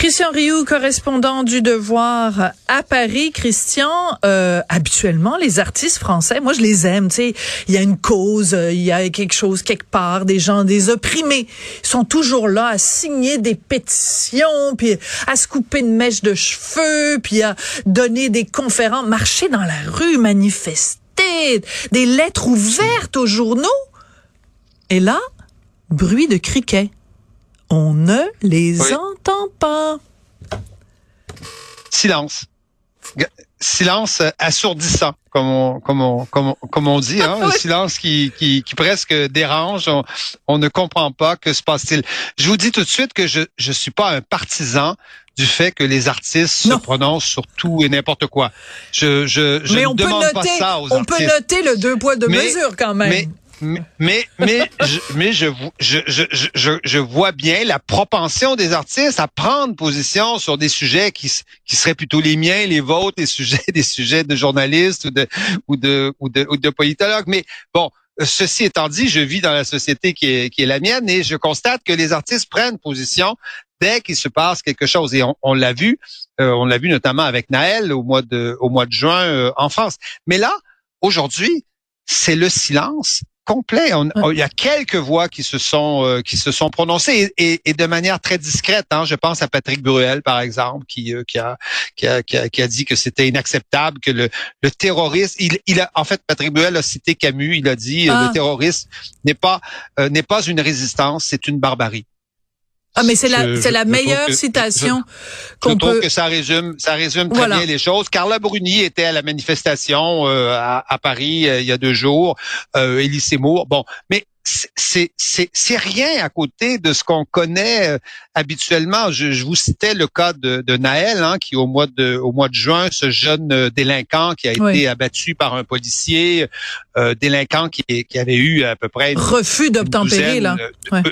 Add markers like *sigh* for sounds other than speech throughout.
Christian Rioux, correspondant du Devoir à Paris. Christian, euh, habituellement, les artistes français, moi je les aime. Tu sais, il y a une cause, euh, il y a quelque chose quelque part, des gens, des opprimés, sont toujours là à signer des pétitions, puis à se couper une mèche de cheveux, puis à donner des conférences, marcher dans la rue, manifester, des lettres ouvertes aux journaux. Et là, bruit de criquets. On ne les entend pas. Silence. Silence assourdissant, comme on, comme on, comme comme on dit, hein? *laughs* un silence qui, qui, qui, presque dérange. On, on, ne comprend pas que se passe-t-il. Je vous dis tout de suite que je je suis pas un partisan du fait que les artistes se prononcent sur tout et n'importe quoi. Je je, je mais on demande peut noter, pas ça aux on artistes. peut noter le deux poids deux mesures quand même. Mais, mais mais je, mais je, je, je, je, vois bien la propension des artistes à prendre position sur des sujets qui, qui seraient plutôt les miens, les vôtres, des sujets *laughs* des sujets de journalistes ou de ou de ou de, ou de politologues. Mais bon, ceci étant dit, je vis dans la société qui est qui est la mienne et je constate que les artistes prennent position dès qu'il se passe quelque chose et on, on l'a vu, euh, on l'a vu notamment avec Naël au mois de au mois de juin euh, en France. Mais là, aujourd'hui, c'est le silence complet. On, il y a quelques voix qui se sont euh, qui se sont prononcées et, et, et de manière très discrète. Hein. Je pense à Patrick Bruel, par exemple, qui euh, qui, a, qui, a, qui, a, qui a dit que c'était inacceptable que le, le terroriste. Il, il a en fait Patrick Bruel a cité Camus. Il a dit Ah. le terrorisme n'est pas euh, n'est pas une résistance, c'est une barbarie. Ah, mais c'est la, Je- c'est je- la je trouve meilleure que- citation Je qu'on trouve peut. que ça résume, ça résume très Voilà. bien les choses. Carla Bruni était à la manifestation euh, à, à Paris euh, il y a deux jours. Euh, Élie Seymour. Bon, mais c'est- c'est rien à côté de ce qu'on connaît euh, habituellement. Je, je vous citais le cas de, de Naël, hein, qui au mois de au mois de juin, ce jeune euh, délinquant qui a été abattu par un policier, euh, délinquant qui, qui avait eu à peu près une Refus d'obtempérer, là. Ouais.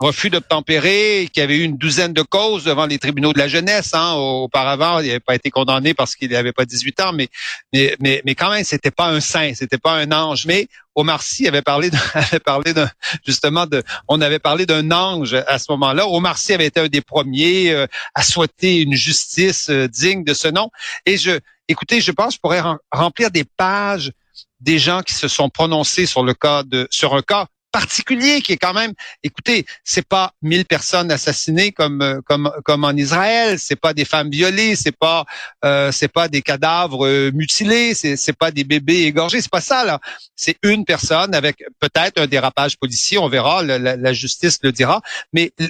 De- refus d'obtempérer, qui avait eu une douzaine de causes devant les tribunaux de la jeunesse. Hein, auparavant, il n'avait pas été condamné parce qu'il n'avait pas 18 ans, mais mais mais, quand même, c'était pas un saint, c'était pas un ange. Mais Omar Sy avait parlé, *laughs* avait parlé d'un justement de, on avait parlé d'un ange à ce moment-là. Omar Sy avait été un des premiers euh, à souhaiter une justice euh, digne de ce nom. Et je, écoutez, je pense je pourrais rem- remplir des pages des gens qui se sont prononcés sur le cas de, sur un cas particulier qui est quand même, écoutez, c'est pas 1000 personnes assassinées comme euh, comme comme en Israël, c'est pas des femmes violées, c'est pas euh, c'est pas des cadavres euh, mutilés, c'est c'est pas des bébés égorgés, c'est pas ça là. C'est une personne avec peut-être un dérapage policier, on verra, la, la- justice le dira. Mais euh,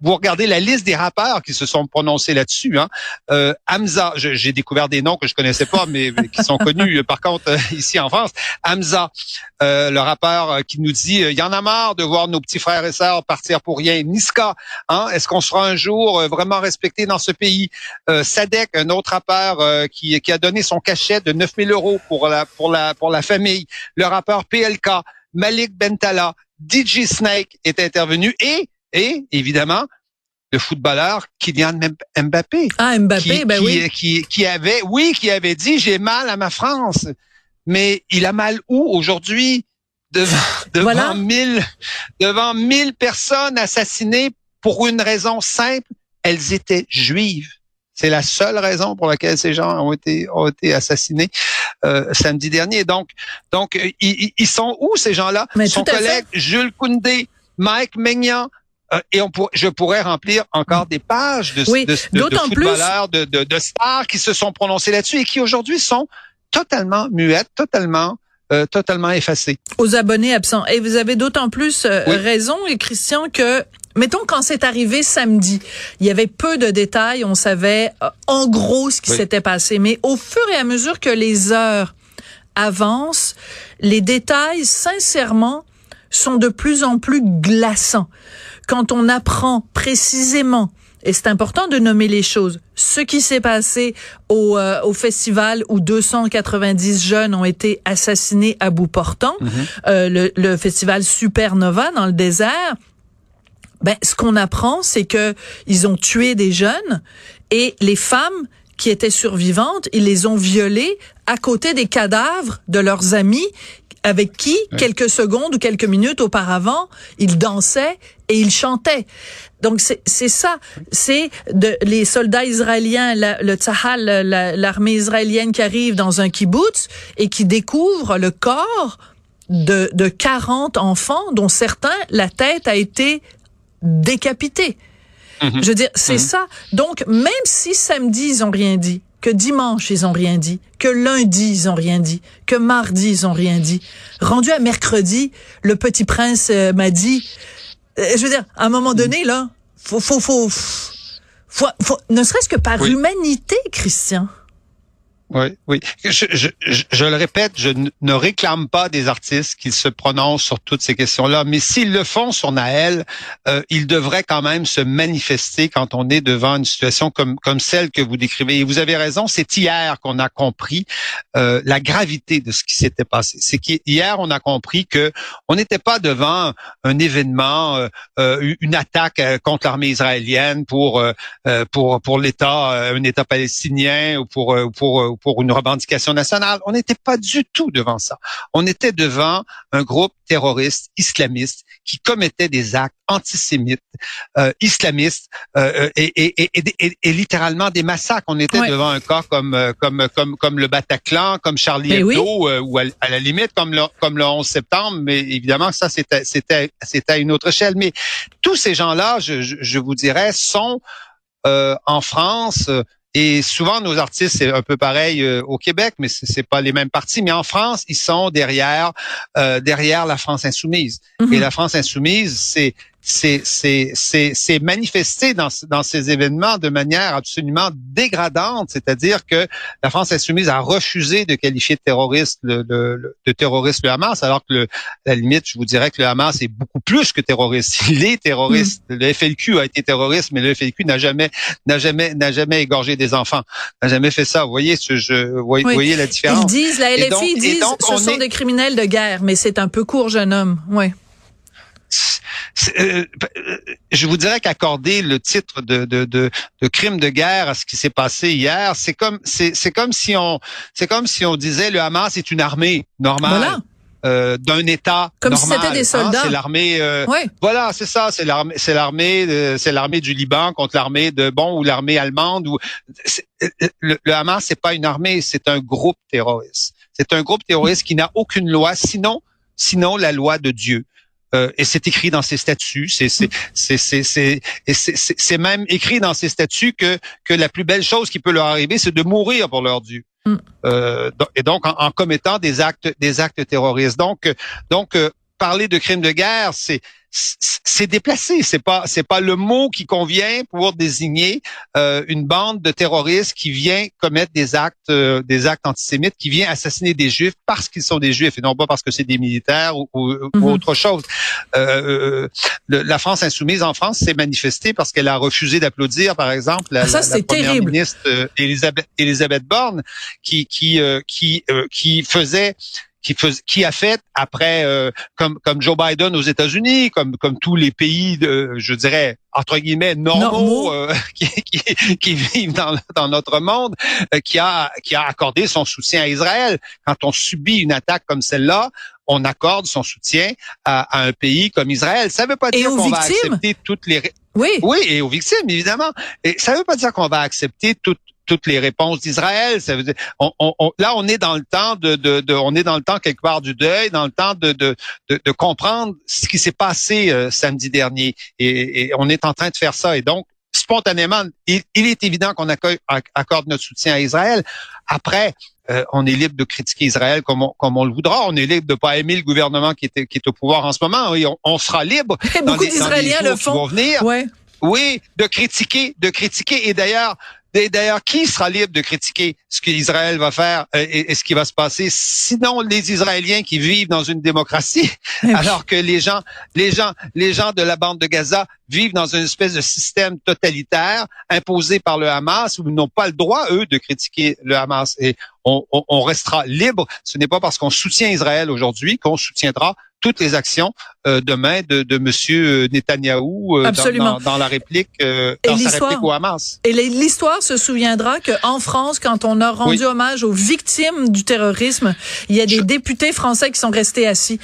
vous regardez la liste des rappeurs qui se sont prononcés là-dessus. Hein. Euh, Hamza, j'ai découvert des noms que je connaissais pas, mais qui sont connus par contre ici en France. Hamza, le rappeur qui nous dit y en a marre de voir nos petits frères et sœurs partir pour rien. Niska, hein, est-ce qu'on sera un jour euh, vraiment respecté dans ce pays? Euh, Sadek, un autre rappeur euh, qui, qui a donné son cachet de 9000 euros pour la pour la pour la famille. Le rappeur PLK, Malik Bentala, DJ Snake est intervenu et et évidemment le footballeur Kylian Mbappé Ah, Mbappé, qui, ben qui, oui. qui, qui avait, oui, qui avait dit j'ai mal à ma France, mais il a mal où aujourd'hui? Devant devant Voilà. mille devant mille personnes assassinées pour une raison simple, elles étaient juives. C'est la seule raison pour laquelle ces gens ont été ont été assassinés euh, samedi dernier. Donc donc euh, ils, ils sont où ces gens-là? Son fait. collègue Jules Koundé, Mike Maignan, euh, et on pour- je pourrais remplir encore des pages de, Oui, de, de- de d'autant plus- footballeurs, de, de, de stars qui se sont prononcés là-dessus et qui aujourd'hui sont totalement muettes, totalement, euh, totalement effacées. aux abonnés absents. Et vous avez d'autant plus euh, Oui. raison, et Christian, que mettons quand c'est arrivé samedi, il y avait peu de détails, on savait euh, en gros ce qui Oui. s'était passé, mais au fur et à mesure que les heures avancent, les détails, sincèrement, sont de plus en plus glaçants. Quand on apprend précisément et c'est important de nommer les choses. Ce qui s'est passé au, euh, au festival où 290 jeunes ont été assassinés à bout portant, euh, le, le festival Supernova dans le désert, Ben, ce qu'on apprend, c'est que ils ont tué des jeunes et les femmes qui étaient survivantes, ils les ont violées à côté des cadavres de leurs amis avec qui, quelques secondes ou quelques minutes auparavant, ils dansaient et ils chantaient. Donc c'est ça, c'est de les soldats israéliens, le Tzahal, l'armée israélienne qui arrive dans un kibbutz et qui découvre le corps de, de 40 enfants dont certains, la tête a été décapitée. Mhm. Je veux dire, c'est mhm. ça. Donc, même si samedi, ils ont rien dit, que dimanche, ils ont rien dit, que lundi, ils ont rien dit, que mardi, ils ont rien dit. Rendu à mercredi, le petit prince euh, m'a dit, euh, je veux dire, à un moment donné, là, faut, faut, faut, faut, ne serait-ce que par humanité, Christian. Oui, oui. Je, je, je, le répète, je ne réclame pas des artistes qu'ils se prononcent sur toutes ces questions-là, mais s'ils le font sur Naël, euh, ils devraient quand même se manifester quand on est devant une situation comme, comme celle que vous décrivez. Et vous avez raison, c'est hier qu'on a compris euh, la gravité de ce qui s'était passé. C'est qu'hier, on a compris que on n'était pas devant un événement, euh, euh une attaque euh, contre l'armée israélienne pour pour pour l'État, un État palestinien ou pour pour une revendication nationale. On n'était pas du tout devant ça. On était devant un groupe terroriste islamiste qui commettait des actes antisémites, euh, islamistes euh, et, et, et, et, littéralement des massacres. On était devant un cas comme euh, comme comme comme le Bataclan, comme Charlie Hebdo, euh, ou à, la limite comme le comme le 11 septembre. Mais évidemment, ça c'était c'était c'était à une autre échelle. Mais tous ces gens-là, je, je, je vous dirais, sont euh, en France et souvent, nos artistes, c'est un peu pareil euh, au Québec, mais c'est pas les mêmes partis. Mais en France, ils sont derrière euh, derrière la France insoumise. Et mhm. la France insoumise, c'est c'est manifesté dans, dans ces événements de manière absolument dégradante, c'est-à-dire que la France insoumise a refusé de qualifier de terroriste le, de terroriste le Hamas, alors que le, à la limite, je vous dirais que le Hamas est beaucoup plus que terroriste. *laughs* Il est terroriste. Mm. Le FLQ a été terroriste, mais le FLQ n'a jamais n'a jamais n'a jamais égorgé des enfants, n'a jamais fait ça. Vous voyez, ce, je, vous voyez, la différence? Ils disent, la LFI disent, ce sont des criminels de guerre, mais c'est un peu court, jeune homme. Ouais. Euh, je vous dirais qu'accorder le titre de, de, de, de, crime de guerre à ce qui s'est passé hier, c'est comme c'est comme si on c'est comme si on disait le Hamas est une armée normale. Euh, d'un État comme normal. si c'était des soldats. c'est l'armée. Euh, Voilà, c'est ça. C'est l'armée. C'est l'armée. c'est l'armée du Liban contre l'armée de bon ou l'armée allemande. Ou le, le Hamas, c'est pas une armée, c'est un groupe terroriste. C'est un groupe terroriste qui n'a aucune loi, sinon sinon la loi de Dieu. Euh, et c'est écrit dans ses statuts. C'est c'est c'est c'est c'est même écrit dans ses statuts que que la plus belle chose qui peut leur arriver, c'est de mourir pour leur Dieu. Mm. Euh, et donc en, commettant des actes des actes terroristes. Donc donc euh, parler de crimes de guerre, c'est c'est déplacé. C'est pas c'est pas le mot qui convient pour désigner euh, une bande de terroristes qui vient commettre des actes euh, des actes antisémites, qui vient assassiner des juifs parce qu'ils sont des juifs et non pas parce que c'est des militaires ou, mhm. autre chose. Euh, la France insoumise en France s'est manifestée parce qu'elle a refusé d'applaudir, par exemple, la, ah, première ministre Elisabeth, Elisabeth Borne, qui qui qui qui faisait qui, qui a fait après, euh, comme, comme Joe Biden aux États-Unis, comme, comme tous les pays, de, je dirais, entre guillemets, normaux, euh, *laughs* qui, qui, qui, vivent dans, dans notre monde, euh, qui, a, qui a accordé son soutien à Israël. Quand on subit une attaque comme celle-là, on accorde son soutien à, à, un pays comme Israël. Ça ne veut pas dire qu'on va accepter toutes les... Oui. Oui, et aux victimes, évidemment. Et ça ne veut pas dire qu'on va accepter toutes toutes les réponses d'Israël. Ça veut dire, on, on, là, on est dans le temps de, de, de, on est dans le temps quelque part du deuil, dans le temps de, de, de, de comprendre ce qui s'est passé euh, samedi dernier, et, et, on est en train de faire ça. Et donc, spontanément, il, il est évident qu'on accorde notre soutien à Israël. Après, euh, on est libre de critiquer Israël comme on, comme on le voudra. On est libre de pas aimer le gouvernement qui est, qui est au pouvoir en ce moment. Et on, sera libre. Beaucoup d'Israéliens le font. venir. Ouais. Oui, de critiquer, de critiquer. Et d'ailleurs, D'ailleurs, qui sera libre de critiquer ce qu'Israël va faire euh, et, ce qui va se passer Sinon, les Israéliens qui vivent dans une démocratie, *laughs* alors que les gens, les gens, les gens de la bande de Gaza vivent dans une espèce de système totalitaire imposé par le Hamas où ils n'ont pas le droit eux de critiquer le Hamas et on, on restera libre. Ce n'est pas parce qu'on soutient Israël aujourd'hui qu'on soutiendra toutes les actions demain de, de Monsieur Netanyahou dans, dans, la réplique, dans sa réplique au Hamas. Et l'histoire se souviendra qu'en France, quand on a rendu hommage aux victimes du terrorisme, il y a des députés français qui sont restés assis.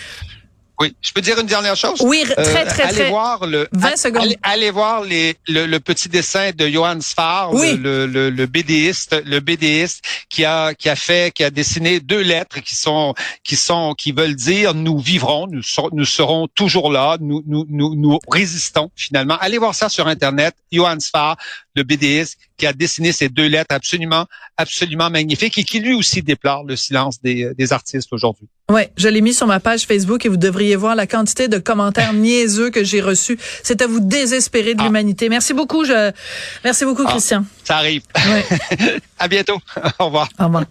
Oui, je peux dire une dernière chose? Oui, très très très. Allez voir le. 20 secondes. Allez, voir les, le, petit dessin de Johann Sfar, le, le, le, BDiste, le BDiste qui a qui a fait, qui a dessiné deux lettres qui sont qui sont qui veulent dire nous vivrons, nous nous serons toujours là, nous nous nous, nous résistons finalement. Allez voir ça sur internet. Johann Sfar, le BDiste qui a dessiné ces deux lettres absolument absolument magnifiques et qui lui aussi déplore le silence des, des artistes aujourd'hui. Oui, je l'ai mis sur ma page Facebook et vous devriez voir la quantité de commentaires *laughs* niaiseux que j'ai reçus. C'est à vous désespérer de ah. l'humanité. Merci beaucoup. Je... Merci beaucoup, ah, Christian. Ça arrive. *laughs* à bientôt. *laughs* Au revoir. Au revoir.